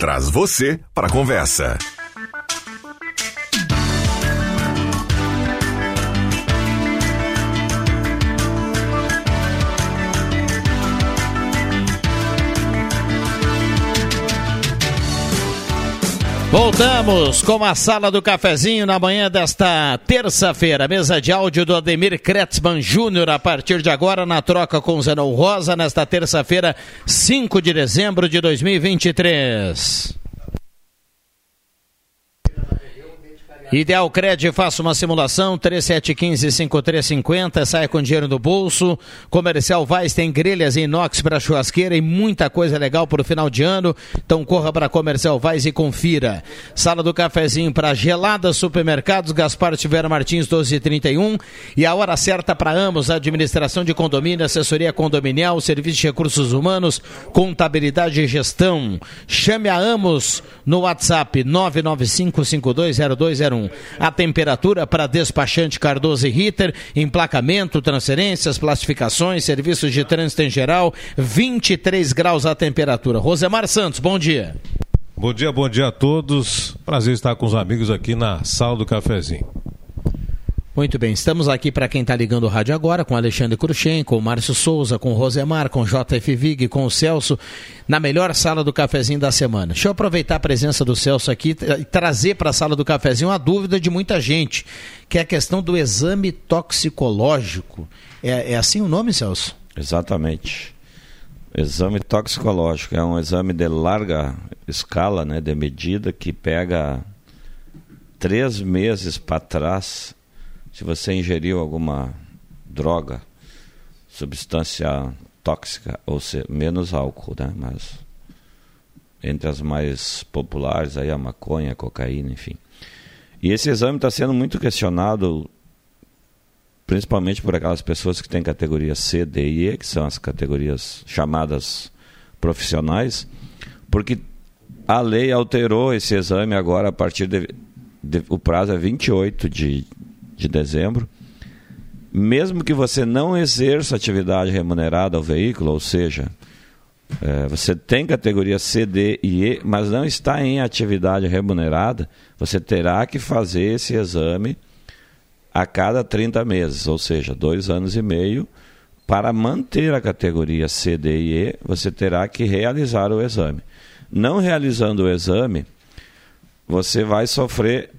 traz você para a conversa. Voltamos com a sala do cafezinho na manhã desta terça-feira. Mesa de áudio do Ademir Kretzmann Júnior a partir de agora na troca com Zenon Rosa nesta terça-feira, 5 de dezembro de 2023. Ideal Cred, faça uma simulação, 3715-5350, saia com dinheiro no bolso. Comercial Vaz tem grelhas em inox para churrasqueira e muita coisa legal para o final de ano. Então corra para Comercial Vaz e confira. Sala do cafezinho para Gelada Supermercados, Gaspar Tiveram Martins 1231. E a hora certa para ambos, administração de condomínio, assessoria condominial, serviço de recursos humanos, contabilidade e gestão. Chame a Amos no WhatsApp 995520201. A temperatura para despachante Cardoso e Ritter, emplacamento, transferências, classificações, serviços de trânsito em geral, 23 graus a temperatura. Rosemar Santos, bom dia. Bom dia, bom dia a todos. Prazer estar com os amigos aqui na sala do cafezinho. Muito bem, estamos aqui para quem está ligando o rádio agora, com Alexandre Cruxem, com Márcio Souza, com Rosemar, com JF Vig, com o Celso, na melhor sala do cafezinho da semana. Deixa eu aproveitar a presença do Celso aqui e trazer para a sala do cafezinho uma dúvida de muita gente, que é a questão do exame toxicológico. É, é assim o nome, Celso? Exatamente. Exame toxicológico é um exame de larga escala, né, de medida, que pega três meses para trás se você ingeriu alguma droga, substância tóxica, ou seja, menos álcool, né? Mas entre as mais populares aí a maconha, a cocaína, enfim. E esse exame está sendo muito questionado, principalmente por aquelas pessoas que têm categoria C, D e E, que são as categorias chamadas profissionais, porque a lei alterou esse exame agora a partir de, de o prazo é 28 de, de dezembro. Mesmo que você não exerça atividade remunerada ao veículo, ou seja, é, você tem categoria C, D e E, mas não está em atividade remunerada, você terá que fazer esse exame a cada 30 meses, ou seja, dois anos e meio. Para manter a categoria C, D e E, você terá que realizar o exame. Não realizando o exame, você vai sofrer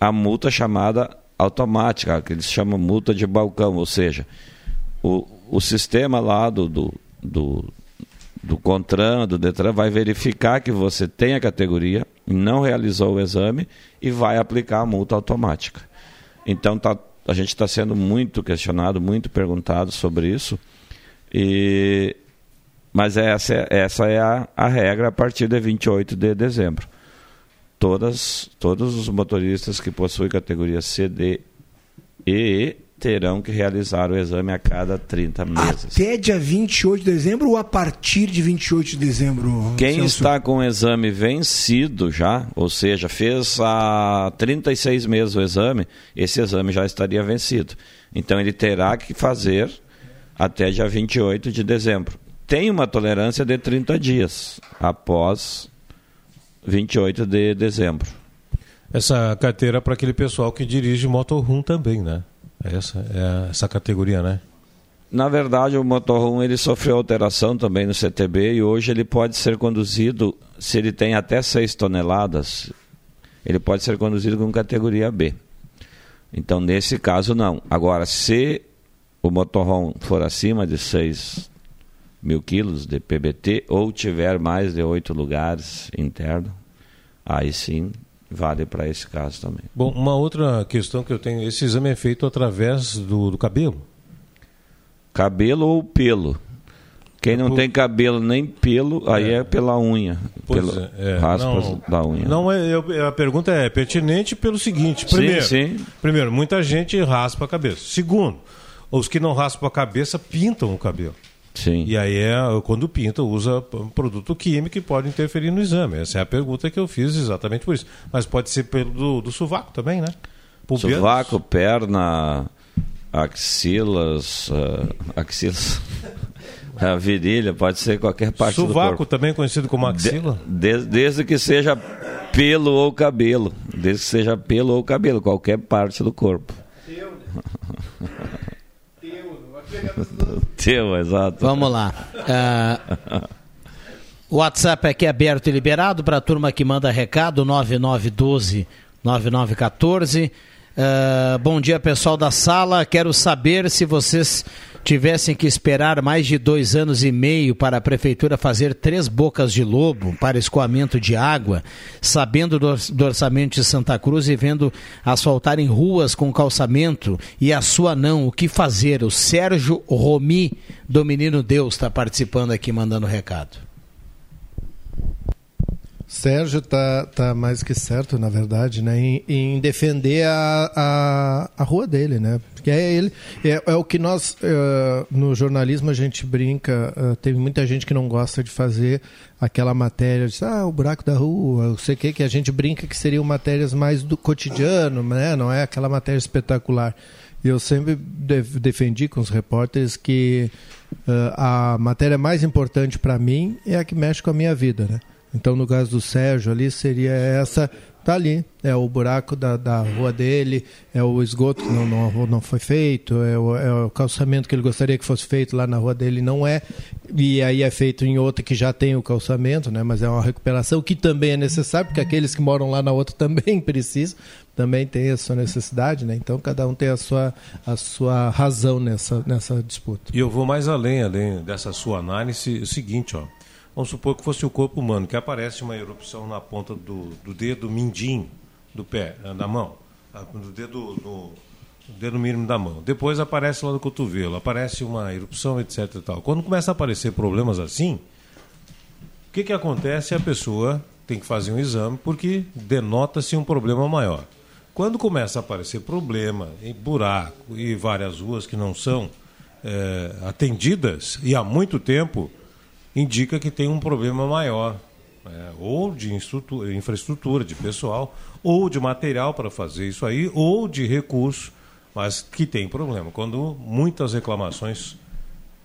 a multa chamada automática, que eles chamam multa de balcão, ou seja, o, o sistema lá do, do, do, do CONTRAN, do DETRAN, vai verificar que você tem a categoria, não realizou o exame e vai aplicar a multa automática. Então tá, a gente está sendo muito questionado, muito perguntado sobre isso, e, mas essa, essa é a, a regra a partir de 28 de dezembro todas, todos os motoristas que possuem categoria C, D e E terão que realizar o exame a cada 30 meses. Até dia 28 de dezembro ou a partir de 28 de dezembro? Quem Celso? está com o exame vencido já, ou seja, fez há 36 meses o exame, esse exame já estaria vencido. Então ele terá que fazer até dia 28 de dezembro. Tem uma tolerância de 30 dias após 28 de dezembro. Essa carteira para aquele pessoal que dirige motorhome também, né? Essa é essa categoria, né? Na verdade, o motorhome ele sofreu alteração também no CTB e hoje ele pode ser conduzido, se ele tem até 6 toneladas, ele pode ser conduzido com categoria B. Então, nesse caso, não. Agora, se o motorhome for acima de 6 mil quilos de PBT ou tiver mais de oito lugares interno, aí sim vale para esse caso também. Bom, uma outra questão que eu tenho, esse exame é feito através do, do cabelo? Cabelo ou pelo? Quem não tem cabelo nem pelo, aí é, é pela unha, pelo é, é, raspas não, da unha. Não é, eu, a pergunta é pertinente pelo seguinte: primeiro, sim, sim. primeiro, muita gente raspa a cabeça. Segundo, os que não raspam a cabeça pintam o cabelo. Sim. E aí é quando pinta, usa produto químico que pode interferir no exame. Essa é a pergunta que eu fiz exatamente por isso. Mas pode ser pelo do, do sovaco também, né? Pubianos. Sovaco, perna, axilas, uh, axilas. A virilha pode ser qualquer parte Sovaco, do corpo. Sovaco também conhecido como axila? De, de, desde que seja pelo ou cabelo. Desde que seja pelo ou cabelo, qualquer parte do corpo. Teu, né? Teu, exato. Vamos lá. Uh, o WhatsApp aqui é aberto e liberado para a turma que manda recado, 9912 9914. Uh, bom dia, pessoal da sala. Quero saber se vocês tivessem que esperar mais de dois anos e meio para a prefeitura fazer três bocas de lobo para escoamento de água, sabendo do, orçamento de Santa Cruz e vendo asfaltar em ruas com calçamento e a sua não, o que fazer? O Sérgio Romi, do Menino Deus, está participando aqui, mandando recado. Sérgio tá, tá mais que certo, na verdade, né, em, em defender a, a, a, rua dele, né? Porque é ele é, é o que nós uh, no jornalismo a gente brinca. Uh, tem muita gente que não gosta de fazer aquela matéria de ah o buraco da rua, não sei o que que a gente brinca que seriam matérias mais do cotidiano, né? Não é aquela matéria espetacular. E eu sempre de, defendi com os repórteres que uh, a matéria mais importante para mim é a que mexe com a minha vida, né? Então, no caso do Sérgio ali, seria essa. Tá ali, é o buraco da, da rua dele, é o esgoto que não, não, não foi feito, é o, é o calçamento que ele gostaria que fosse feito lá na rua dele, não é. E aí é feito em outra que já tem o calçamento, né? mas é uma recuperação que também é necessária, porque aqueles que moram lá na outra também precisam, também tem a sua necessidade, né? Então cada um tem a sua, a sua razão nessa, nessa disputa. E eu vou mais além, além dessa sua análise, o seguinte, ó. Vamos supor que fosse o corpo humano, que aparece uma erupção na ponta do, do dedo mindinho do pé, eh, da mão, do dedo, do, do dedo mínimo da mão. Depois aparece lá no cotovelo, aparece uma erupção, etc. Tal. Quando começa a aparecer problemas assim, o que, que acontece? A pessoa tem que fazer um exame porque denota-se um problema maior. Quando começa a aparecer problema em buraco e várias ruas que não são é, atendidas e há muito tempo, indica que tem um problema maior, né? ou de infraestrutura, de pessoal, ou de material para fazer isso aí, ou de recurso, mas que tem problema. Quando muitas reclamações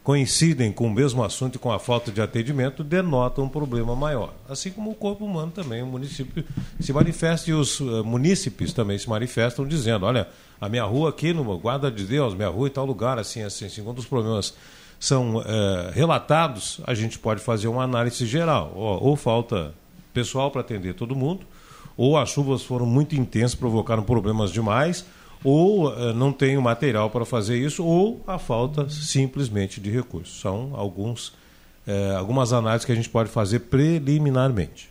coincidem com o mesmo assunto e com a falta de atendimento, denota um problema maior. Assim como o corpo humano também, o município se manifesta e os uh, munícipes também se manifestam dizendo, olha, a minha rua aqui no Guarda de Deus, minha rua em tal lugar, assim, assim, assim, quando os problemas são é, relatados, a gente pode fazer uma análise geral. Ou, ou falta pessoal para atender todo mundo, ou as chuvas foram muito intensas, provocaram problemas demais, ou é, não tem o material para fazer isso, ou a falta simplesmente de recursos. São alguns, é, algumas análises que a gente pode fazer preliminarmente.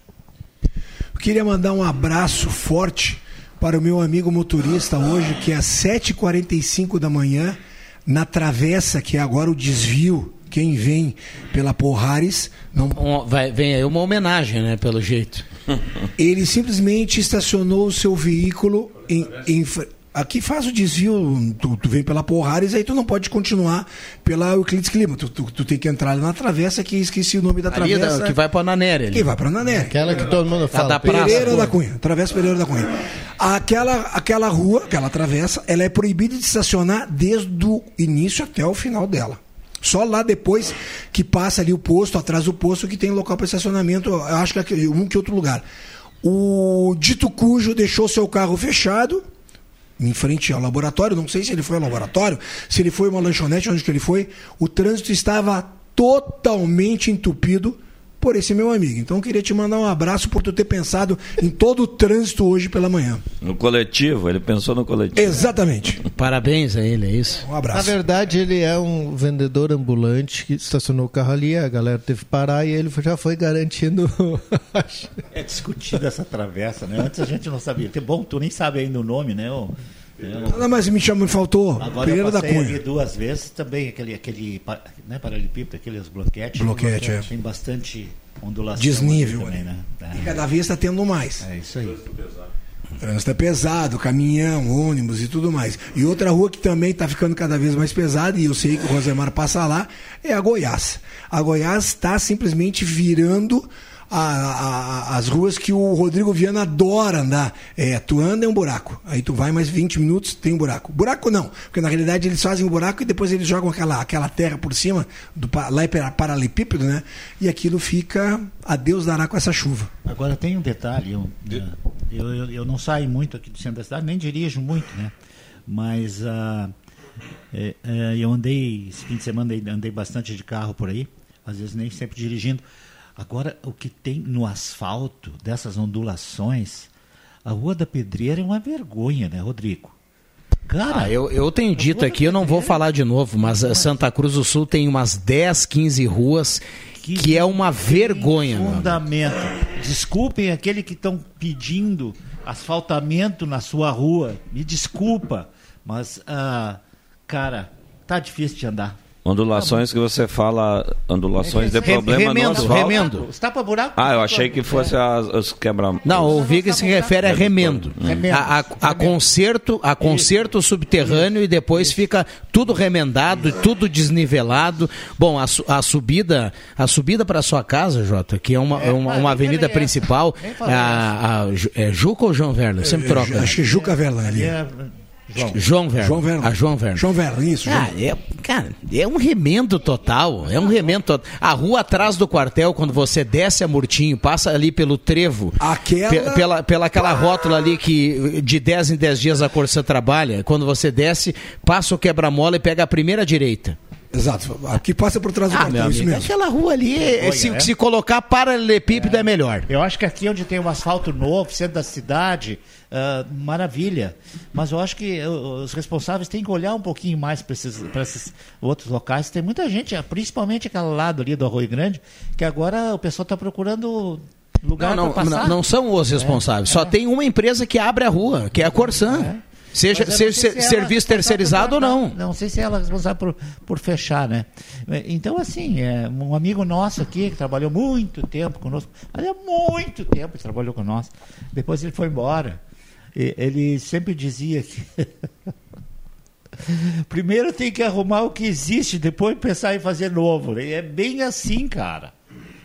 Eu queria mandar um abraço forte para o meu amigo motorista hoje, que é às 7h45 da manhã na travessa, que é agora o desvio, quem vem pela Porrares. Não... Vai, vem aí uma homenagem, né, pelo jeito. Ele simplesmente estacionou o seu veículo em, em, Aqui faz o desvio, tu, tu, vem pela Porrares, aí tu não pode continuar pela Euclides Clima. Tu, tu, tu, tem que entrar na travessa, que esqueci o nome da ali travessa. Da, que vai para Nanéria. Que vai para Nanéria. Aquela que todo mundo fala. A da Pereira da Cunha. Travessa Pereira da Cunha. Aquela, aquela rua, aquela travessa, ela é proibida de estacionar desde o início até o final dela. Só lá depois que passa ali o posto, atrás do posto, que tem local para estacionamento, eu acho que um que outro lugar. O dito cujo deixou seu carro fechado, em frente ao laboratório, não sei se ele foi ao laboratório, se ele foi uma lanchonete, onde que ele foi, o trânsito estava totalmente entupido por esse meu amigo. Então eu queria te mandar um abraço por tu ter pensado em todo o trânsito hoje pela manhã. No coletivo, ele pensou no coletivo. Exatamente. Parabéns a ele, é isso? Um abraço. Na verdade, ele é um vendedor ambulante que estacionou o carro ali, a galera teve que parar e ele já foi garantindo. é discutida essa travessa, né? Antes a gente não sabia. Que bom, tu nem sabe ainda o nome, né? Não, mas me chamou, me faltou. Agora Pereira eu da Cunha. duas vezes também aquele aquele né, paralelepípedo, aqueles bloquetes. Bloquete, é. Tem bastante ondulação. Desnível. Também, né? E cada vez está tendo mais. É isso aí. O trânsito é pesado, caminhão, ônibus e tudo mais. E outra rua que também está ficando cada vez mais pesada, e eu sei que o Rosemar passa lá, é a Goiás. A Goiás está simplesmente virando a- a- as ruas que o Rodrigo Viana adora andar. É, tu anda é um buraco. Aí tu vai mais 20 minutos, tem um buraco. Buraco não, porque na realidade eles fazem um buraco e depois eles jogam aquela, aquela terra por cima, do, lá é para- paralelepípedo, né? E aquilo fica, a Deus dará com essa chuva. Agora tem um detalhe, eu, eu, eu, eu não saio muito aqui do centro da cidade, nem dirijo muito, né? Mas ah, é, é, eu andei, esse fim de semana andei, andei bastante de carro por aí, às vezes nem sempre dirigindo. Agora, o que tem no asfalto, dessas ondulações, a Rua da Pedreira é uma vergonha, né, Rodrigo? Cara, Ah, eu, eu tenho dito aqui, eu não vou falar de novo, mas eh, Santa Cruz do Sul tem umas 10, 15 ruas que, é uma vergonha. Fundamento. Desculpem aquele que estão pedindo asfaltamento na sua rua. Me desculpa, mas, ah, cara, tá difícil de andar. Ondulações que você fala, ondulações de problema no remendo, asfalto. remendo. Os tapa-buraco. Ah, eu achei que fosse as, os quebra... Não, o Viga se refere a remendo. Remendo. A, a, a conserto, a conserto subterrâneo e depois fica tudo remendado, tudo desnivelado. Bom, a, su- a subida, a subida para sua casa, Jota, que é uma, é uma, uma avenida principal, a, a, Ju- é Juca ou João Werner? Sempre troca. Acho que Juca Verlan ali. É, João. João Werner. João Verlan. A João Werner. João Verlan, isso. João. Ah, é, cara, é um remendo total. É um remendo total. A rua atrás do quartel, quando você desce a Murtinho, passa ali pelo trevo. Aquela- pe- pela, pela aquela rótula ali que de 10 em 10 dias a Corsã trabalha. Quando você desce, passa o quebra-mola e pega a primeira direita. Exato. Aqui passa por trás do Ah, quartel, isso mesmo. aquela rua ali, é- se, é? se colocar paralelepípedo é. melhor. Eu acho que aqui onde tem um asfalto novo, centro da cidade, ah, maravilha. Mas eu acho que uh, os responsáveis têm que olhar um pouquinho mais para esses, pra esses outros locais. Tem muita gente, ah, principalmente aquele lado ali do Arroio Grande, que agora o pessoal está procurando lugar Não, não, não, não são os responsáveis. Só tem uma empresa que abre a rua, que é a. Seja, Mas eu seja sei se serviço é terceirizado ou não. Não sei se ela é responsável por, por fechar, né? Então, assim, é, um amigo nosso aqui, que trabalhou muito tempo conosco, mas é muito tempo que trabalhou conosco, depois ele foi embora. Ele sempre dizia que. Primeiro tem que arrumar o que existe, depois pensar em fazer novo. É bem assim, cara.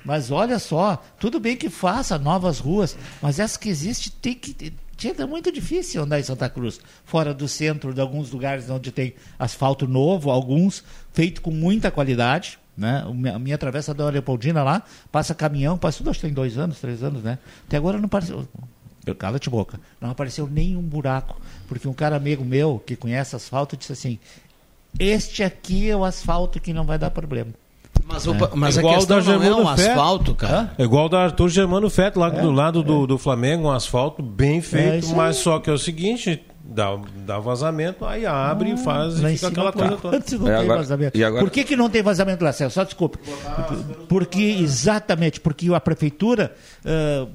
Mas olha só, tudo bem que faça novas ruas, mas essas que existem tem que. É muito difícil andar em Santa Cruz, fora do centro de alguns lugares onde tem asfalto novo, alguns feito com muita qualidade. Né? A minha travessa da Leopoldina lá, passa caminhão, passa tudo, acho que tem dois anos, três anos, né? Até agora não apareceu. Cala-te boca. Não apareceu nenhum buraco. Porque um cara amigo meu, que conhece asfalto, disse assim: Este aqui é o asfalto que não vai dar problema. Mas, o- mas a Igual questão da não é Germano um Fé. asfalto, cara. É igual da Arthur Germano Feto, lá do lado do, do Flamengo, um asfalto bem É feito, mas só que é o seguinte, dá, dá vazamento, aí abre e faz e fica cima, aquela coisa toda. antes não E tem agora- vazamento. e agora- Por que, que não tem vazamento lá, Celso? Só desculpe. Porque, exatamente, porque a prefeitura ah,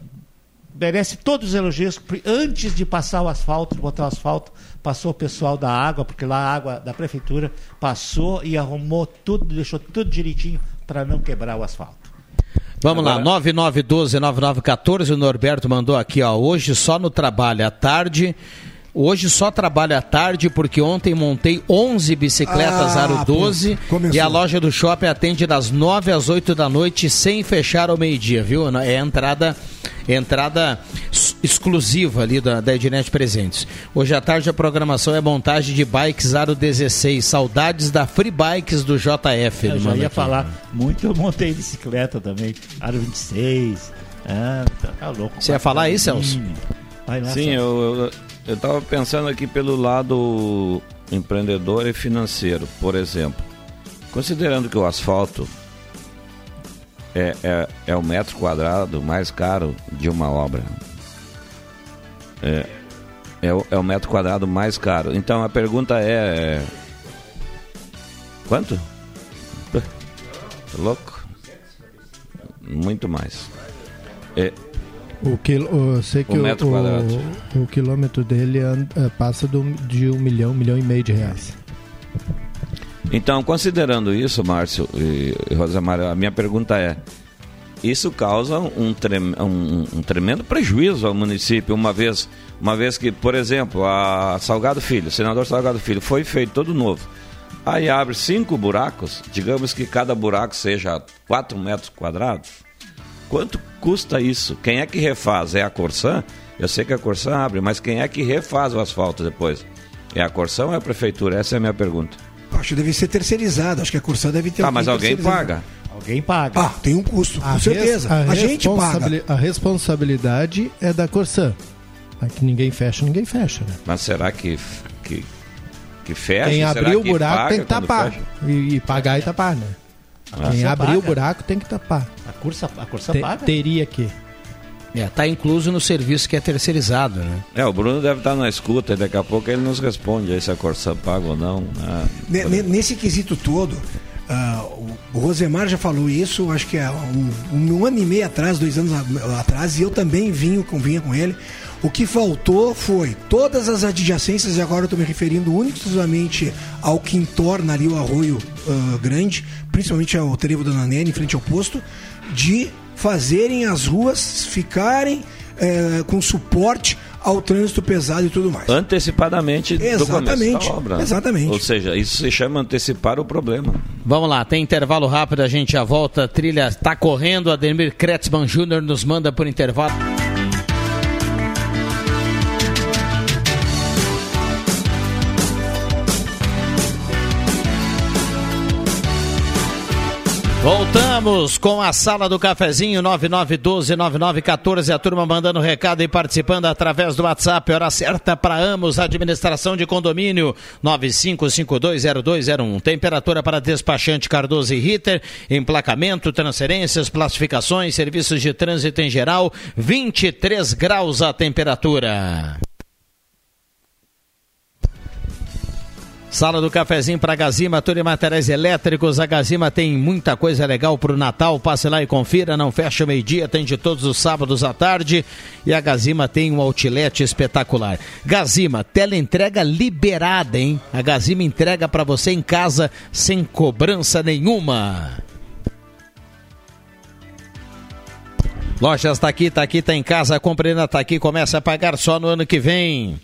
merece todos os elogios. Antes de passar o asfalto, de botar o asfalto, passou o pessoal da água, porque lá a água da prefeitura passou e arrumou tudo, deixou tudo direitinho para não quebrar o asfalto. Vamos lá, 9912-9914, o Norberto mandou aqui, ó. Hoje só no trabalho à tarde. Hoje só trabalho à tarde porque ontem montei 11 bicicletas Ah, Aro 12 pô, começou. e a loja do shopping atende das 9 às 8 da noite sem fechar ao meio-dia, viu? É entrada entrada ex- exclusiva ali da, da Ednet Presentes. Hoje à tarde a programação é montagem de bikes Aro 16. Saudades da Free Bikes do JF. Eu já ia aqui. falar muito, eu montei bicicleta também, Aro 26. Ah, tá, tá louco. Você ia falar aí, Celso? Vai lá, Sim, Celso. eu, eu, eu tava pensando aqui pelo lado empreendedor e financeiro, por exemplo. Considerando que o asfalto é, é, é o metro quadrado mais caro de uma obra. É, é, o, é o metro quadrado mais caro. Então a pergunta é. é, Quanto? Tá louco? Muito mais. É, O quil, o- eu sei que O o, metro o- quadrado. o quilômetro dele passa do- de um milhão, um milhão e meio de reais. Então, considerando isso, Márcio e, Rosemar, a minha pergunta é: isso causa um, trem- um- um tremendo prejuízo ao município, uma vez, uma vez que, por exemplo, a Salgado Filho, senador Salgado Filho, foi feito todo novo. Aí abre cinco buracos, digamos que cada buraco seja 4 metros quadrados. Quanto custa isso? Quem é que refaz? É a Corsã? Eu sei que a Corsã abre, mas quem é que refaz o asfalto depois? É a Corsã ou é a prefeitura? Essa é a minha pergunta. Acho que deve ser terceirizado. Acho que a Corsã deve ter. Ah, mas alguém paga. Alguém paga. Ah, tem um custo, com A certeza. res- A, gente paga. A responsabilidade é da Corsã. Aqui ninguém fecha, ninguém fecha. Né? Mas será que, que, que fecha? Quem Será abrir o que buraco tem que tapar. E, e pagar e tapar, né? Quem Corsã abrir o buraco tem que tapar. A Corsã, a Corsã Te- paga? teria que. É, tá incluso no serviço que é terceirizado, né? É, o Bruno deve estar na escuta e daqui a pouco ele nos responde aí se a Corsã paga ou não. né? Ne- ne- Nesse quesito todo, ah, o- Rosemar já falou isso, acho que é um, um ano e meio atrás, dois anos a- atrás, e eu também vinha com, vinha com ele. O que faltou foi todas as adjacências, e agora eu estou me referindo e exclusivamente ao que entorna ali o arroio ah, grande, principalmente ao trevo da Nanene, em frente ao posto, de fazerem as ruas ficarem eh, com suporte ao trânsito pesado e tudo mais. Antecipadamente do começo Exatamente, da obra. né? exatamente. Ou seja, isso se chama antecipar o problema. Vamos lá, tem intervalo rápido, a gente já volta. Trilha tá correndo, Ademir Kretzmann Jr. nos manda por intervalo. Voltamos com a sala do cafezinho 9912-9914. A turma mandando recado e participando através do WhatsApp. Hora certa para Amos, administração de condomínio 95520201. Temperatura para despachante Cardoso e Ritter. Emplacamento, transferências, classificações, serviços de trânsito em geral. 23 graus a temperatura. Sala do cafezinho para Gazima, tudo em materiais elétricos. A Gazima tem muita coisa legal para o Natal. Passe lá e confira. Não fecha meio-dia, tem de todos os sábados à tarde. E a Gazima tem um outlet espetacular. Gazima, teleentrega liberada, hein? A Gazima entrega para você em casa sem cobrança nenhuma. Lojas tá aqui, tá aqui, tá em casa. Compre na tá aqui, começa a pagar só no ano que vem.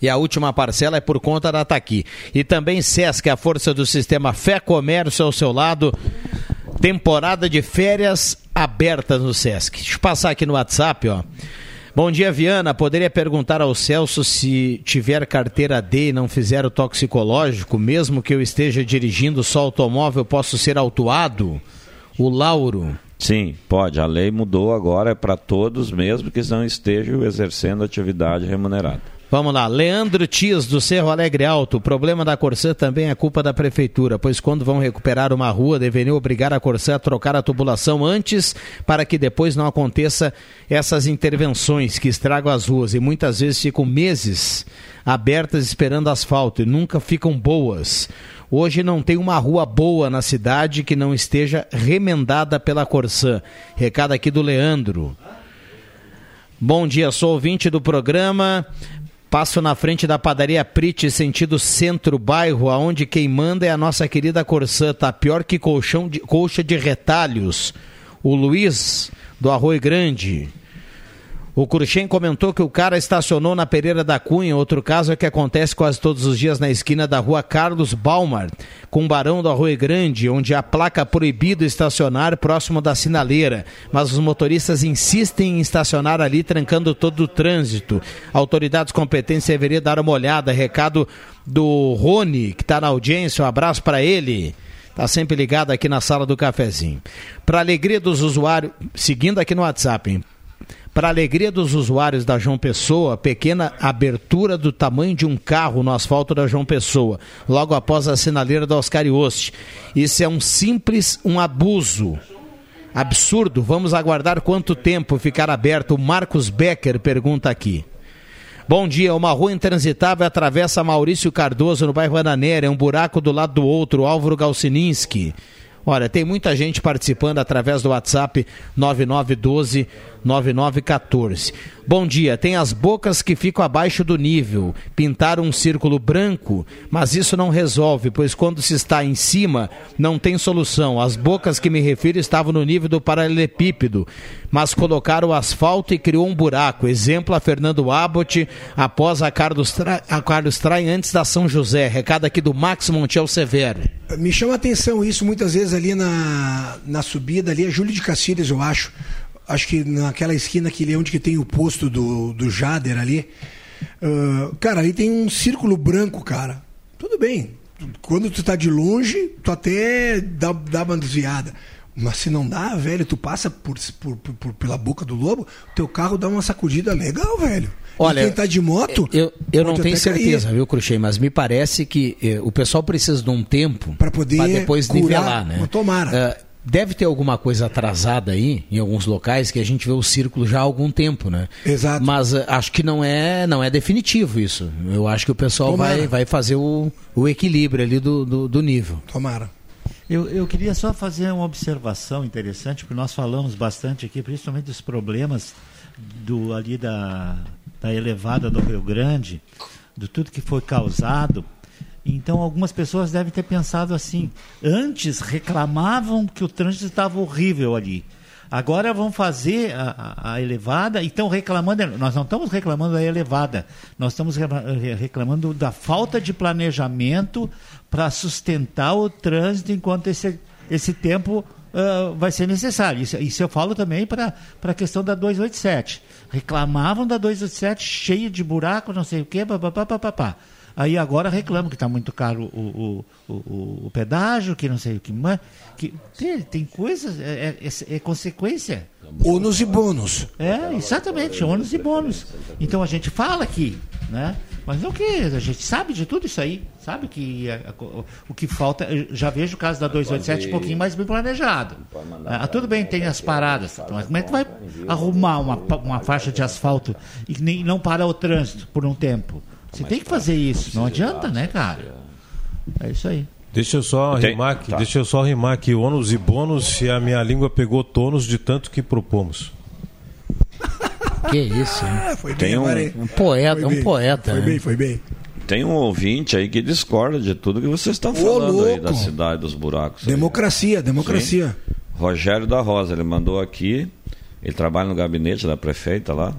E a última parcela é por conta da Taqui. E também Sesc, a força do sistema Fé Comércio ao seu lado. Temporada de férias abertas no Sesc. Deixa eu passar aqui no WhatsApp, ó. Bom dia, Viana. Poderia perguntar ao Celso se tiver carteira D e não fizer o toxicológico, mesmo que eu esteja dirigindo só automóvel, posso ser autuado? O Lauro. Sim, pode. A lei mudou agora, é para todos, mesmo que não estejam exercendo atividade remunerada. Vamos lá, Leandro Tis, do Cerro Alegre Alto. O problema da Corsã também é culpa da prefeitura, pois quando vão recuperar uma rua, deveriam obrigar a Corsã a trocar a tubulação antes, para que depois não aconteça essas intervenções que estragam as ruas e muitas vezes ficam meses abertas esperando asfalto e nunca ficam boas. Hoje não tem uma rua boa na cidade que não esteja remendada pela Corsã. Recado aqui do Leandro. Bom dia, sou ouvinte do programa. Passo na frente da padaria Prite, sentido centro-bairro, aonde quem manda é a nossa querida Corsã. Tá pior que colchão de, colcha de retalhos. O Luiz, do Arroio Grande. O Cruxem comentou que o cara estacionou na Pereira da Cunha. Outro caso é que acontece quase todos os dias na esquina da rua Carlos Balmar, com Barão do Arroio Grande, onde a placa proibido estacionar próximo da sinaleira. Mas os motoristas insistem em estacionar ali, trancando todo o trânsito. Autoridades competentes deveriam dar uma olhada. Recado do Rony, que está na audiência. Um abraço para ele. Está sempre ligado aqui na sala do cafezinho. Para alegria dos usuários, seguindo aqui no WhatsApp, hein? Para alegria dos usuários da João Pessoa, pequena abertura do tamanho de um carro no asfalto da João Pessoa, logo após a sinaleira da Oscar Ioste. Isso é um simples um abuso. Absurdo. Vamos aguardar quanto tempo ficar aberto. O Marcos Becker pergunta aqui. Bom dia, uma rua intransitável atravessa Maurício Cardoso no bairro Ananéria, é um buraco do lado do outro, Álvaro Galcininski. Olha, tem muita gente participando através do WhatsApp 9912 9914. Bom dia. Tem as bocas que ficam abaixo do nível. Pintar um círculo branco, mas isso não resolve, pois quando se está em cima, não tem solução. As bocas que me refiro estavam no nível do paralelepípedo, mas colocaram o asfalto e criou um buraco. Exemplo a Fernando Abbott após a Carlos, Tra... a Carlos antes da São José. Recado aqui do Max Montiel Severo. Me chama a atenção isso muitas vezes ali na, na subida ali, é Júlio de Cacilhas, eu acho acho que naquela esquina que onde que tem o posto do, do Jader ali. Uh, cara, ali tem um círculo branco, cara. Tudo bem. Quando tu tá de longe, tu até dá, dá uma desviada. Mas se não dá, velho, tu passa por, por, por, pela boca do lobo, teu carro dá uma sacudida legal, velho. Olha, e quem tá de moto. Eu, eu não tenho certeza, cair. viu, Cruxem, mas me parece que eh, o pessoal precisa de um tempo para poder depois curar, nivelar, né? Tomara. Uh, Deve ter alguma coisa atrasada aí, em alguns locais, que a gente vê o círculo já há algum tempo, né? Exato. Mas uh, acho que não é, não é definitivo isso. Eu acho que o pessoal vai, vai fazer o, o equilíbrio ali do, do, do nível. Tomara. Eu, eu queria só fazer uma observação interessante, porque nós falamos bastante aqui, principalmente dos problemas do, ali da, da elevada do Rio Grande, de tudo que foi causado então, algumas pessoas devem ter pensado assim: antes reclamavam que o trânsito estava horrível ali. Agora vão fazer a, a, elevada e estão reclamando. Nós não estamos reclamando da elevada, nós estamos reclamando da falta de planejamento para sustentar o trânsito enquanto esse, esse tempo uh, vai ser necessário. Isso, isso eu falo também para a questão da 287. Reclamavam da 287 cheia de buraco, não sei o quê, papapá. Aí agora reclamam que está muito caro o, o, o, o, pedágio, que não sei o que mais. Que, tem, tem coisas, é, é, é consequência. Ônus e bônus. É, exatamente, ônus e bônus. Então a gente fala aqui, né? Mas não que a gente sabe de tudo isso aí, sabe que a, a, o que falta, já vejo o caso da 287 um pouquinho mais bem planejado. Ah, tudo bem, tem as paradas, mas como é que vai arrumar uma, uma faixa de asfalto e nem, não para o trânsito por um tempo? Você tem que fazer isso, não adianta, né, cara? É isso aí. Deixa eu só rimar aqui, tá. deixa eu só rimar aqui, ônus e bônus, se a minha língua pegou tônus de tanto que propomos. Que isso, hein? Ah, foi bem, um, um poeta, um poeta. Foi né? bem, foi bem. Tem um ouvinte aí que discorda de tudo que vocês estão falando aí da cidade dos buracos. Democracia, aí. democracia. Sim. Rogério da Rosa, ele mandou aqui, ele trabalha no gabinete da prefeita lá.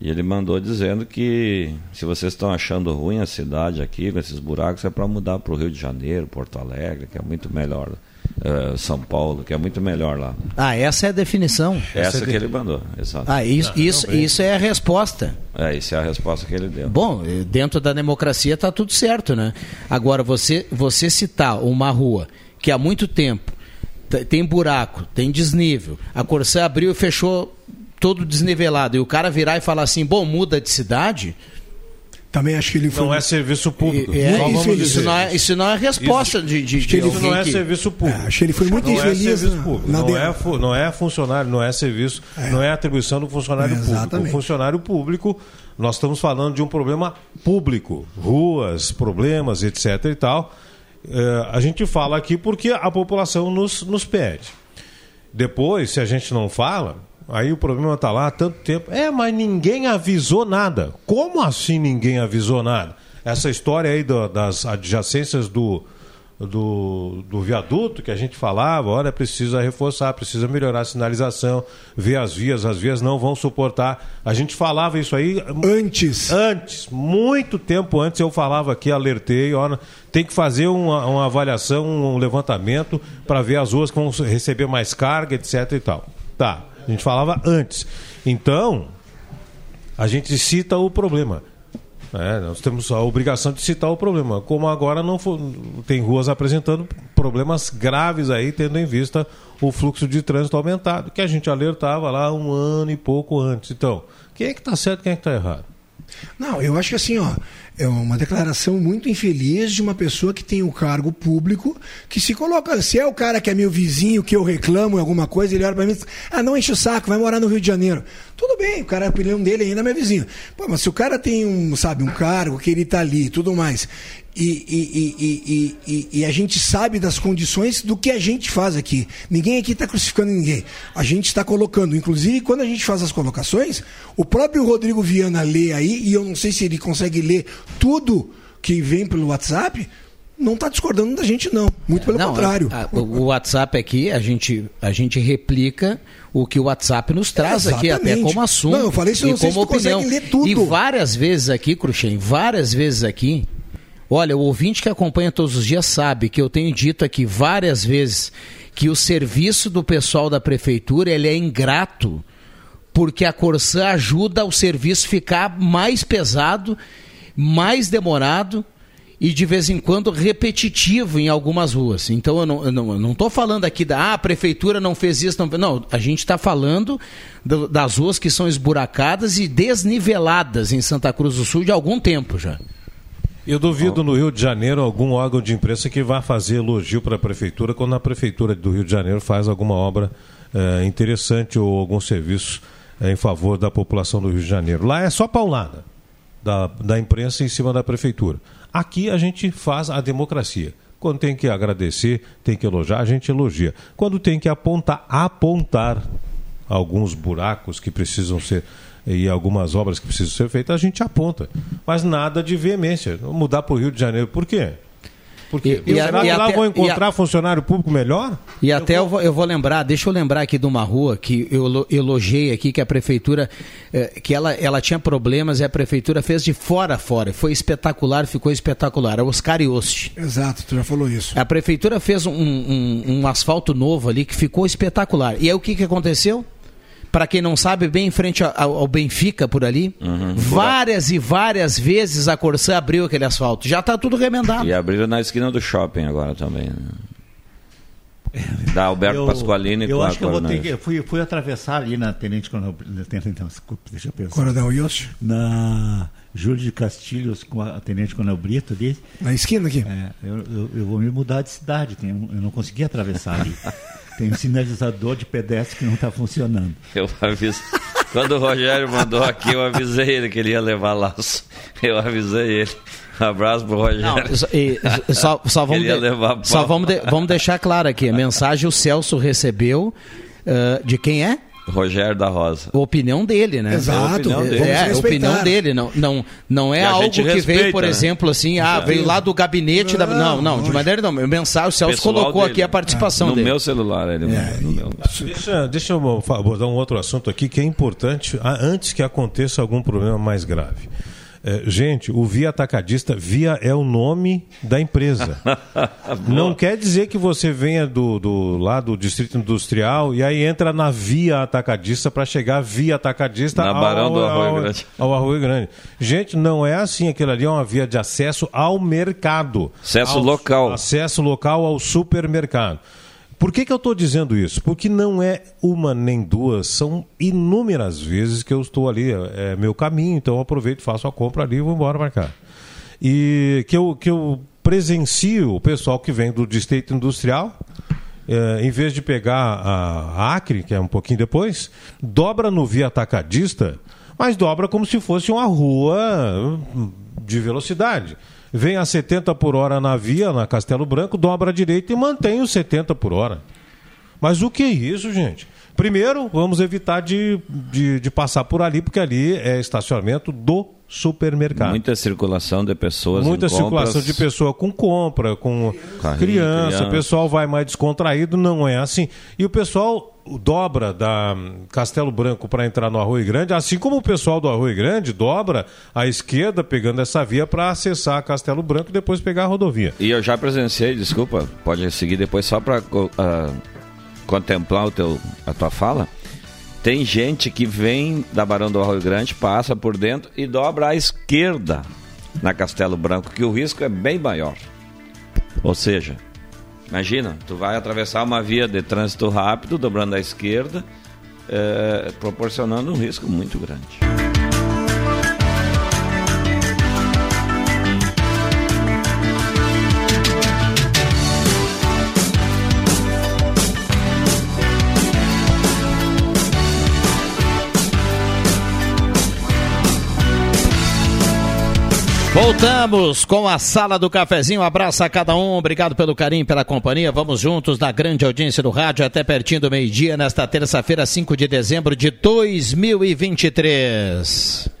E ele mandou dizendo que se vocês estão achando ruim a cidade aqui, com esses buracos, é para mudar para o Rio de Janeiro, Porto Alegre, que é muito melhor. Uh, São Paulo, que é muito melhor lá. Ah, essa é a definição. Essa, que ele mandou, exato. Ah, isso, não, isso, não isso é a resposta. É, isso é a resposta que ele deu. Bom, dentro da democracia está tudo certo, né? Agora, você, você citar uma rua que há muito tempo tem buraco, tem desnível, a Corsã abriu e fechou todo desnivelado e o cara virar e falar assim, bom, muda de cidade. Também acho que ele foi. Não é serviço público. É, é isso, isso, não é, isso não é resposta isso, de, de, de Isso não é que... serviço público. É, acho que ele foi muito não infeliz. É serviço público. Não, é, não é funcionário, não é serviço, é. não é atribuição do funcionário é, público. O funcionário público, nós estamos falando de um problema público. Ruas, problemas, etc. e tal. É, a gente fala aqui porque a população nos, nos pede. Depois, se a gente não fala, Aí o problema está lá há tanto tempo. É, mas ninguém avisou nada. Como assim ninguém avisou nada? Essa história aí do, das adjacências do, do, do, viaduto que a gente falava, olha, precisa reforçar, precisa melhorar a sinalização, ver as vias, as vias não vão suportar. A gente falava isso aí antes. Antes, muito tempo antes eu falava aqui, alertei, olha, tem que fazer uma, uma avaliação, um levantamento para ver as ruas que vão receber mais carga, etc e tal. Tá. A gente falava antes. Então, a gente cita o problema. É, nós temos a obrigação de citar o problema. Como agora não for, tem ruas apresentando problemas graves aí, tendo em vista o fluxo de trânsito aumentado, que a gente alertava lá um ano e pouco antes. Então, quem é que está certo quem é que está errado? Não, eu acho que assim, ó, é uma declaração muito infeliz de uma pessoa que tem um cargo público, que se coloca. Se é o cara que é meu vizinho, que eu reclamo em alguma coisa, ele olha para mim e diz: Ah, não enche o saco, vai morar no Rio de Janeiro. Tudo bem, o cara, a opinião dele ainda é meu vizinho. Pô, mas se o cara tem um, sabe, um cargo, que ele tá ali e tudo mais, e, e, e, e, a gente sabe das condições do que a gente faz aqui. Ninguém aqui está crucificando ninguém. A gente está colocando, inclusive, quando a gente faz as colocações, o próprio Rodrigo Viana lê aí, e eu não sei se ele consegue ler tudo que vem pelo WhatsApp, não está discordando da gente, não. Muito pelo não, contrário. A, a, o WhatsApp aqui, a gente, a gente replica o que o WhatsApp nos traz é, aqui, até como assunto. Não, eu falei isso, e não como se opinião. ler tudo. E várias vezes aqui, Cruxem, várias vezes aqui, Olha, o ouvinte que acompanha todos os dias sabe que eu tenho dito aqui várias vezes que o serviço do pessoal da prefeitura ele é ingrato porque a Corsã ajuda o serviço ficar mais pesado, mais demorado e de vez em quando repetitivo em algumas ruas. Então eu não estou falando aqui da ah, a prefeitura não fez isso, não, não a gente está falando do, das ruas que são esburacadas e desniveladas em Santa Cruz do Sul de algum tempo já. Eu duvido no Rio de Janeiro algum órgão de imprensa que vá fazer elogio para a prefeitura quando a prefeitura do Rio de Janeiro faz alguma obra é, interessante ou algum serviço é, em favor da população do Rio de Janeiro. Lá é só paulada da, da imprensa em cima da prefeitura. Aqui a gente faz a democracia. Quando tem que agradecer, tem que elogiar, a gente elogia. Quando tem que apontar, apontar alguns buracos que precisam ser e algumas obras que precisam ser feitas, a gente aponta. Mas nada de veemência. Mudar para o Rio de Janeiro, por quê? Porque e, será e, que lá vão encontrar a, funcionário público melhor? E até eu vou, eu vou, lembrar, deixa eu lembrar aqui de uma rua que eu elogiei aqui, que a prefeitura, eh, que ela, ela tinha problemas e a prefeitura fez de fora a fora. Foi espetacular, ficou espetacular. É Oscar Ioste. Exato, tu já falou isso. A prefeitura fez um, um, um asfalto novo ali que ficou espetacular. E aí o que, que aconteceu? Para quem não sabe, bem em frente ao, ao Benfica, por ali. Uhum, várias e várias vezes a Corsã abriu aquele asfalto. Já está tudo remendado. E abriram na esquina do shopping agora também. Né? Da Alberto eu, Pasqualini Eu acho que eu vou ter que. Eu fui, fui atravessar ali na Tenente Coronel. Então, desculpa, deixa eu pensar. Coronel Yoshi? Na Júlio de Castilhos com a Tenente Coronel Brito ali. Na esquina aqui? É, eu, eu, eu, vou me mudar de cidade. Eu não consegui atravessar ali. Tem um sinalizador de pedestre que não está funcionando. Eu aviso. Quando o Rogério mandou aqui, eu avisei ele que ele ia levar laço. Eu avisei ele. Um abraço pro Rogério. Não, e, só, só, vamos, de, só vamos, de, vamos deixar claro aqui. A mensagem o Celso recebeu uh, de quem é? Rogério da Rosa. A opinião dele, né? Exato. É a opinião dele. É, a opinião dele. Não, não, não é algo que respeita, veio, por né? exemplo, assim, ah, veio lá do gabinete não, da. Não, não, de maneira não. Mensagem, o Celso Pessoal colocou dele. aqui a participação no dele. No meu celular, ele é, no meu. Deixa, deixa eu abordar um outro assunto aqui que é importante antes que aconteça algum problema mais grave. É, gente, o Via Atacadista, Via é o nome da empresa. Não quer dizer que você venha do, do lá do Distrito Industrial e aí entra na Via Atacadista para chegar via Atacadista na ao, Barão do Arroio Grande. Ao, ao Arroio Grande. Gente, não é assim. Aquilo ali é uma via de acesso ao mercado. Acesso ao, local. Acesso local ao supermercado. Por que, que eu estou dizendo isso? Porque não é uma nem duas, são inúmeras vezes que eu estou ali, é, é meu caminho, então eu aproveito, faço a compra ali e vou embora para cá. E que eu, que eu presencio o pessoal que vem do distrito industrial, é, em vez de pegar a Acre, que é um pouquinho depois, dobra no via atacadista, mas dobra como se fosse uma rua de velocidade vem a 70 por hora na via, na Castelo Branco, dobra à direita e mantém os 70 por hora. Mas o que é isso, gente? Primeiro, vamos evitar de, de, de passar por ali, porque ali é estacionamento do supermercado. Muita circulação de pessoas. Muita circulação de pessoa com compra, com Carrinho, criança. criança. O pessoal vai mais descontraído, não é assim. E o pessoal dobra da Castelo Branco para entrar no Arroio Grande, assim como o pessoal do Arroio Grande dobra à esquerda, pegando essa via para acessar Castelo Branco e depois pegar a rodovia. E eu já presenciei, desculpa, pode seguir depois só para uh, ah, contemplar o teu, a tua fala. Tem gente que vem da Barão do Arroio Grande, passa por dentro e dobra à esquerda na Castelo Branco, que o risco é bem maior. Ou seja, imagina, tu vai atravessar uma via de trânsito rápido, dobrando à esquerda, é, proporcionando um risco muito grande. Voltamos com a sala do cafezinho. Um abraço a cada um. Obrigado pelo carinho, pela companhia. Vamos juntos na grande audiência do rádio até pertinho do meio-dia, nesta terça-feira, 5 de dezembro de 2023.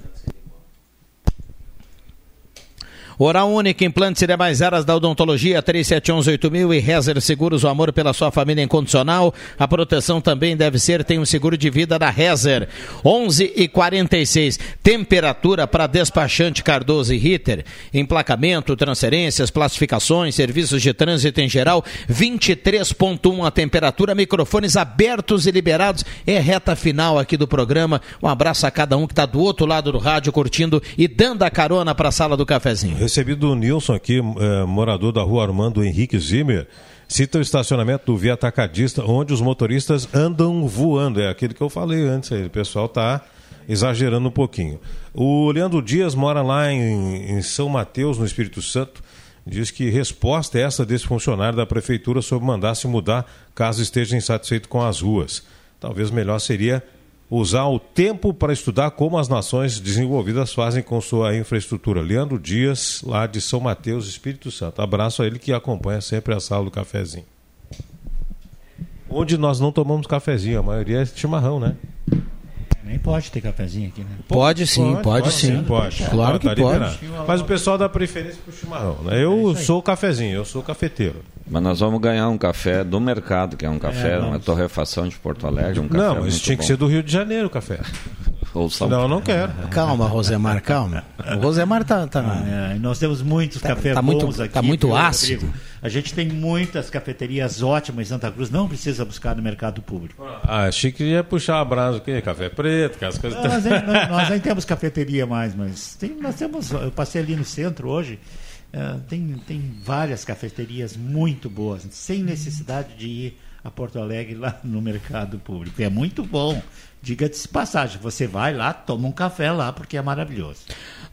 Oral Única, implantes e demais áreas da odontologia, 37118000 e Rezer Seguros, o amor pela sua família incondicional. A proteção também deve ser, tem um seguro de vida da Rezer. 11 e 46. Temperatura para despachante Cardoso e Ritter. Emplacamento, transferências, classificações, serviços de trânsito em geral. 23.1 a temperatura, microfones abertos e liberados. É reta final aqui do programa. Um abraço a cada um que está do outro lado do rádio curtindo e dando a carona para a sala do cafezinho. Recebi do Nilson aqui, é, morador da rua Armando Henrique Zimmer. Cita o estacionamento do Via Atacadista, onde os motoristas andam voando. É aquilo que eu falei antes aí. O pessoal está exagerando um pouquinho. O Leandro Dias mora lá em, em São Mateus, no Espírito Santo. Diz que resposta é essa desse funcionário da prefeitura sobre mandar se mudar caso esteja insatisfeito com as ruas. Talvez melhor seria usar o tempo para estudar como as nações desenvolvidas fazem com sua infraestrutura. Leandro Dias, lá de São Mateus, Espírito Santo. Abraço a ele que acompanha sempre a sala do cafezinho. Onde nós não tomamos cafezinho, a maioria é chimarrão, né? Nem pode ter cafezinho aqui, né? Pode sim, pode, pode sim. Pode. Claro que tá pode. Mas o pessoal dá preferência pro chimarrão, né? Eu sou cafezinho, eu sou cafeteiro. Mas nós vamos ganhar um café do mercado, que é um café, uma torrefação de Porto Alegre, um café Não, mas tinha que bom. ser do Rio de Janeiro o café. Ou São Não, eu não quero. Calma, Rosemar, calma. O Rosemar tá. tá... É, nós temos muitos Tá- cafés tá muito- bons aqui. tá muito ácido. Rodrigo? A gente tem muitas cafeterias ótimas em Santa Cruz, não precisa buscar no mercado público. Ah, achei que ia puxar a brasa, o quê? Café preto, aquelas coisas. Não, nós, nem, nós nem temos cafeteria mais, mas tem- nós temos. Eu passei ali no centro hoje, eh, tem, tem várias cafeterias muito boas, sem necessidade de ir a Porto Alegre lá no mercado público. É muito bom. Diga-se de passagem, você vai lá, toma um café lá, porque é maravilhoso.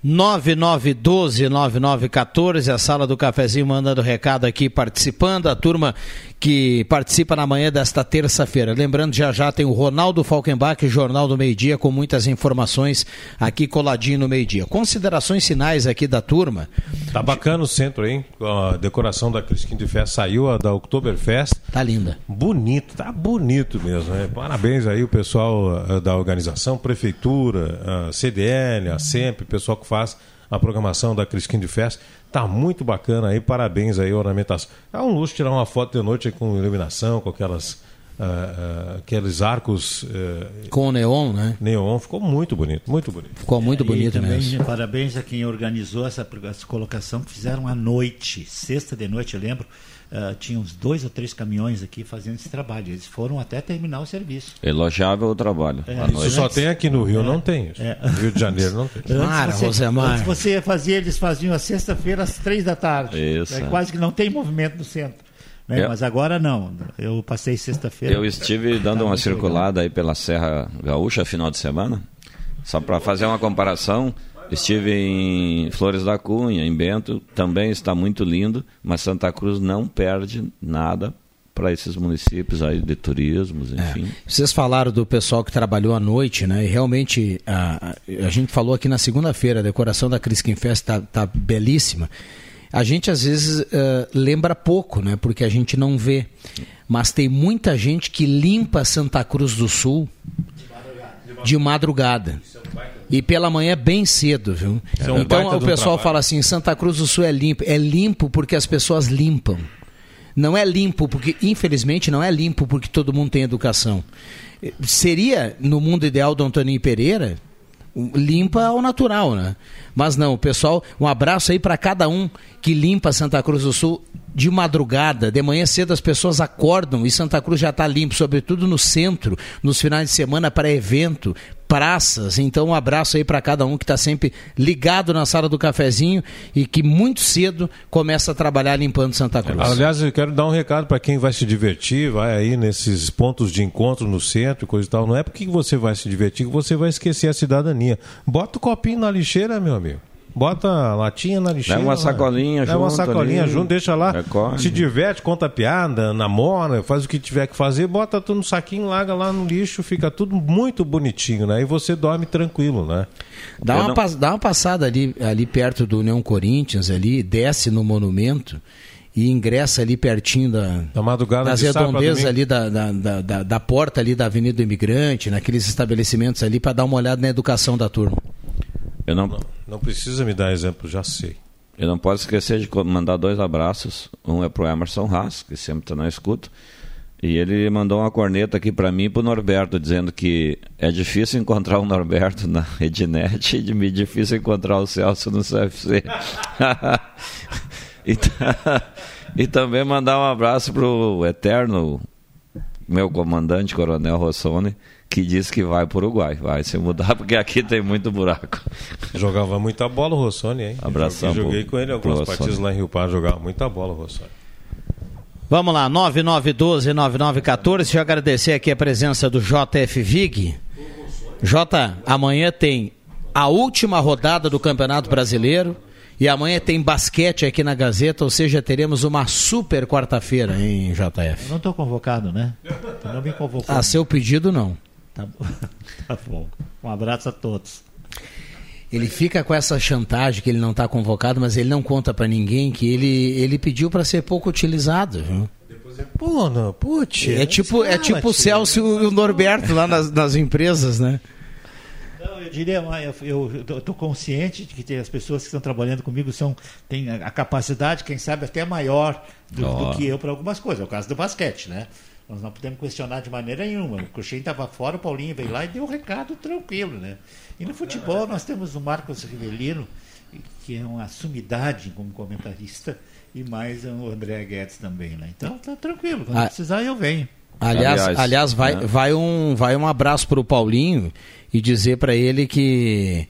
9912-9914, a sala do cafezinho mandando recado aqui, participando, a turma que participa na manhã desta terça-feira. Lembrando, já já tem o Ronaldo Falkenbach, Jornal do Meio Dia, com muitas informações aqui coladinho no meio dia. Considerações finais aqui da turma. Tá bacana o centro, hein? A decoração da Crisquim de Fest saiu, a da Oktoberfest. Tá linda. Bonito, tá bonito mesmo. Né? Parabéns aí o pessoal da organização, prefeitura, a CDL, a SEMP, o pessoal que faz a programação da Crisquim de Fest. Tá muito bacana aí, parabéns aí a ornamentação. É um luxo tirar uma foto de noite com iluminação, com aquelas, ah, ah, aqueles arcos eh, Com o neon, né? neon. Ficou muito bonito, muito bonito. Ficou muito E bonito também, mesmo. Parabéns a quem organizou essa, essa colocação, que fizeram à noite, sexta de noite, eu lembro. Ah, tinha uns dois ou três caminhões aqui fazendo esse trabalho. Eles foram até terminar o serviço. Elogiável o trabalho. à Isso só tem aqui no Rio, não tem isso. É. Rio de Janeiro não tem. Para, você, Rosemar. antes você fazia, eles faziam a sexta-feira às três da tarde. Isso. É, quase que não tem movimento no centro. né? Eu- Mas agora não. Eu passei sexta-feira. Eu estive dando Tá uma circulada aí pela Serra Gaúcha final de semana, só para fazer uma comparação. Estive em Flores da Cunha, em Bento, também está muito lindo, mas Santa Cruz não perde nada para esses municípios aí de turismos, enfim. Vocês falaram do pessoal que trabalhou à noite, né? E realmente a, a gente falou aqui na segunda-feira, a decoração da Crisquim Fest tá, tá belíssima. A gente às vezes eh, lembra pouco, né? Porque a gente não vê. Mas tem muita gente que limpa Santa Cruz do Sul de madrugada. E pela manhã bem cedo, viu? é baita então o pessoal fala assim, Santa Cruz do Sul é limpo. É limpo porque as pessoas limpam. Não é limpo porque, infelizmente, não é limpo porque todo mundo tem educação. Eh, Seria, no mundo ideal do Antoninho Pereira, limpa ao natural, né? Mas não, o pessoal, um abraço aí para cada um que limpa Santa Cruz do Sul de madrugada, de manhã cedo as pessoas acordam e Santa Cruz já está limpo, sobretudo no centro, nos finais de semana para evento, praças. Então, um abraço aí para cada um que está sempre ligado na sala do cafezinho e que muito cedo começa a trabalhar limpando Santa Cruz. Aliás, eu quero dar um recado para quem vai se divertir, vai aí nesses pontos de encontro no centro, coisa e tal. Não é porque você vai se divertir que você vai esquecer a cidadania. Bota o copinho na lixeira, meu amigo. Bota a latinha na lixeira. Leva uma lá. sacolinha Leva uma junto sacolinha ali. junto, deixa lá. Se diverte, conta piada, namora, faz o que tiver que fazer, bota tudo no saquinho, larga lá no lixo, fica tudo muito bonitinho, né? E você dorme tranquilo, né? Dá Eu uma, não- pas- dá uma passada ali, ali perto do União Corinthians, ali, desce no monumento e ingressa ali pertinho da, Na madrugada das redondezas ali da, da, da, da- da porta ali da Avenida do Imigrante, naqueles estabelecimentos ali, para dar uma olhada na educação da turma. Eu não, Não precisa me dar exemplo, já sei. eu não posso esquecer de mandar dois abraços. Um é pro Emerson Haas, que sempre está na escuta. E ele mandou uma corneta aqui para mim e pro Norberto, dizendo que é difícil encontrar o Norberto na Rednet e mim difícil encontrar o Celso no CFC. e, e também mandar um abraço pro eterno meu comandante, Coronel Rossoni, que disse que vai para o Uruguai. Vai se mudar, porque aqui tem muito buraco. Jogava muita bola o Rossoni, hein? Abração Joguei, joguei pro- com ele algumas partidas lá em Rio Pardo, jogava muita bola o Rossoni. Vamos lá, 9912-9914. Deixa eu agradecer aqui a presença do JF Vig. J, amanhã tem a última rodada do Campeonato Brasileiro e amanhã tem basquete aqui na Gazeta, ou seja, teremos uma super quarta-feira, Eu JF? não estou convocado, né? Tu não me convocou. A seu pedido, não. Tá, bom. tá bom. Um abraço a todos. Ele fica com essa chantagem que ele não está convocado, mas ele não conta para ninguém que ele, ele pediu para ser pouco utilizado. Viu? Pô, não, putz. É tipo, é tipo o Celso e o Norberto lá nas, nas empresas, né? Não, eu diria, mais, eu estou consciente de que tem as pessoas que estão trabalhando comigo são, têm a capacidade, quem sabe, até maior do, Ó. do que eu para algumas coisas. É o caso do basquete, né? Nós não podemos questionar de maneira nenhuma. O Cruxem estava fora, o Paulinho veio lá e deu o recado tranquilo, né? E no futebol nós temos o Marcos Rivelino, que é uma sumidade como comentarista, e mais o André Guedes também, né? Então tá tranquilo, quando Ah. precisar eu venho. Aliás, aliás, Aliás, vai, né? vai, um, vai um abraço para o Paulinho e dizer para ele que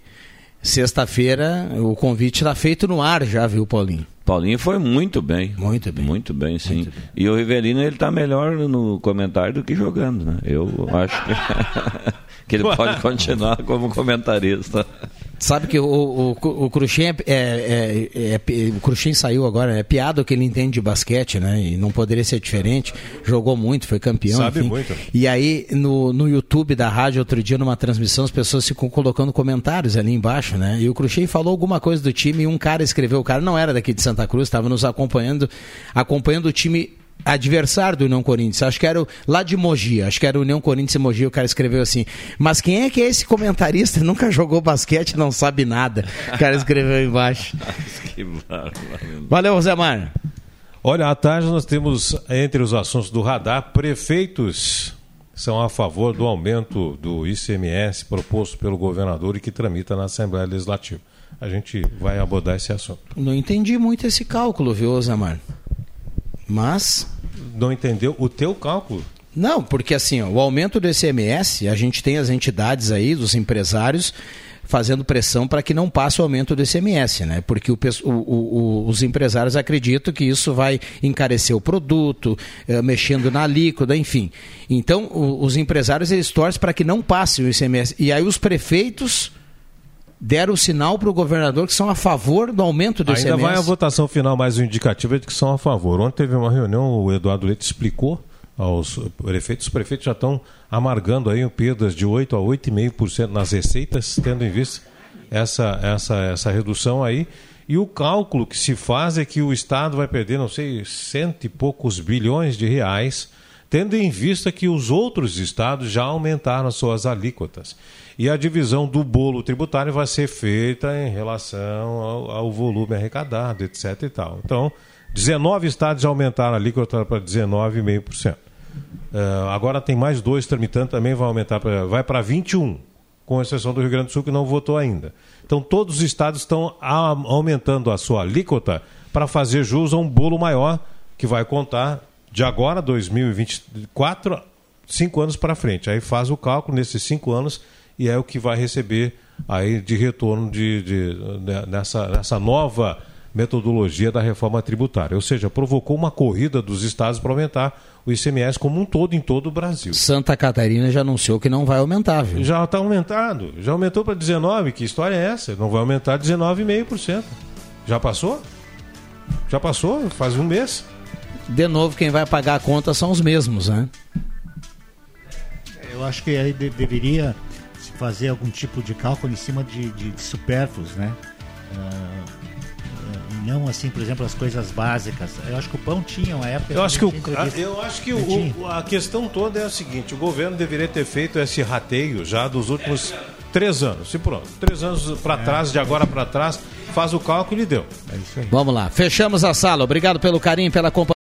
sexta-feira o convite está feito no ar já, viu, Paulinho? Paulinho foi muito bem. Muito bem. Muito bem, sim. Muito bem. E o Rivelino, ele tá melhor no comentário do que jogando, né? Eu acho que, que ele pode continuar como comentarista. Sabe que o, o, o Cruxem é, é- é- é- o Cruxem saiu agora, é piada o que ele entende de basquete, né? E não poderia ser diferente. Jogou muito, foi campeão. Sabe enfim. muito. E aí, no, no YouTube da rádio, outro dia, numa transmissão, as pessoas ficam colocando comentários ali embaixo, né? E o Cruxem falou alguma coisa do time e um cara escreveu, o cara não era daqui de Santa Cruz, estava nos acompanhando, acompanhando o time adversário do União Corinthians, acho que era o, lá de Mogi, acho que era o União Corinthians e Mogi, o cara escreveu assim, mas quem é que é esse comentarista? Nunca jogou basquete, não sabe nada. O cara escreveu embaixo. que bárbaro. Valeu, Rosemar. Olha, à tarde nós temos, entre os assuntos do radar, prefeitos são a favor do aumento do ICMS proposto pelo governador e que tramita na Assembleia Legislativa. A gente vai abordar esse assunto. Não entendi muito esse cálculo, viu, Rosemar? Mas Não entendeu o teu cálculo? Não, porque assim, ó, o aumento do ICMS, a gente tem as entidades aí, dos empresários, fazendo pressão para que não passe o aumento do ICMS, né? Porque o o- o- os empresários acreditam que isso vai encarecer o produto, eh, mexendo na alíquota, enfim. Então, os empresários eles torcem para que não passe o ICMS. E aí os prefeitos deram o sinal para o governador que são a favor do aumento do Ainda ICMS. vai a votação final, mas o indicativo é de que são a favor. Ontem teve uma reunião, o Eduardo Leite explicou aos prefeitos. Os prefeitos já estão amargando aí perdas de 8 a 8,5% nas receitas, tendo em vista essa, essa, essa redução aí. E o cálculo que se faz é que o Estado vai perder, não sei, cento e poucos bilhões de reais, tendo em vista que os outros estados já aumentaram as suas alíquotas. E a divisão do bolo tributário vai ser feita em relação ao, ao volume arrecadado, etc. E tal. Então, 19 estados aumentaram a alíquota para 19,5%. Eh, agora tem mais dois tramitando, também vai aumentar, pra, vai para 21, com exceção do Rio Grande do Sul, que não votou ainda. Então, todos os estados estão aumentando a sua alíquota para fazer jus a um bolo maior, que vai contar de agora, 2024, cinco anos para frente. Aí faz o cálculo nesses cinco anos e é o que vai receber aí de retorno de, de- de- nessa, nessa nova metodologia da reforma tributária. Ou seja, provocou uma corrida dos estados para aumentar o ICMS como um todo em todo o Brasil. Santa Catarina já anunciou que não vai aumentar, viu? Já está aumentado. Já aumentou para 19. Que história é essa? Não vai aumentar 19,5%. Já passou? Já passou? Faz um mês. De novo, quem vai pagar a conta são os mesmos, né? Eu acho que aí de- deveria fazer algum tipo de cálculo em cima de, de, de supérfluos, né? E não assim, por exemplo, as coisas básicas. Eu acho que o pão tinha uma época. Eu acho que, o, eu acho que o, a questão toda é a seguinte: o governo deveria ter feito esse rateio já dos últimos três anos. E pronto, três anos para trás, de agora para trás, faz o cálculo e deu. É isso aí. Vamos lá, fechamos a sala. Obrigado pelo carinho, pela companhia.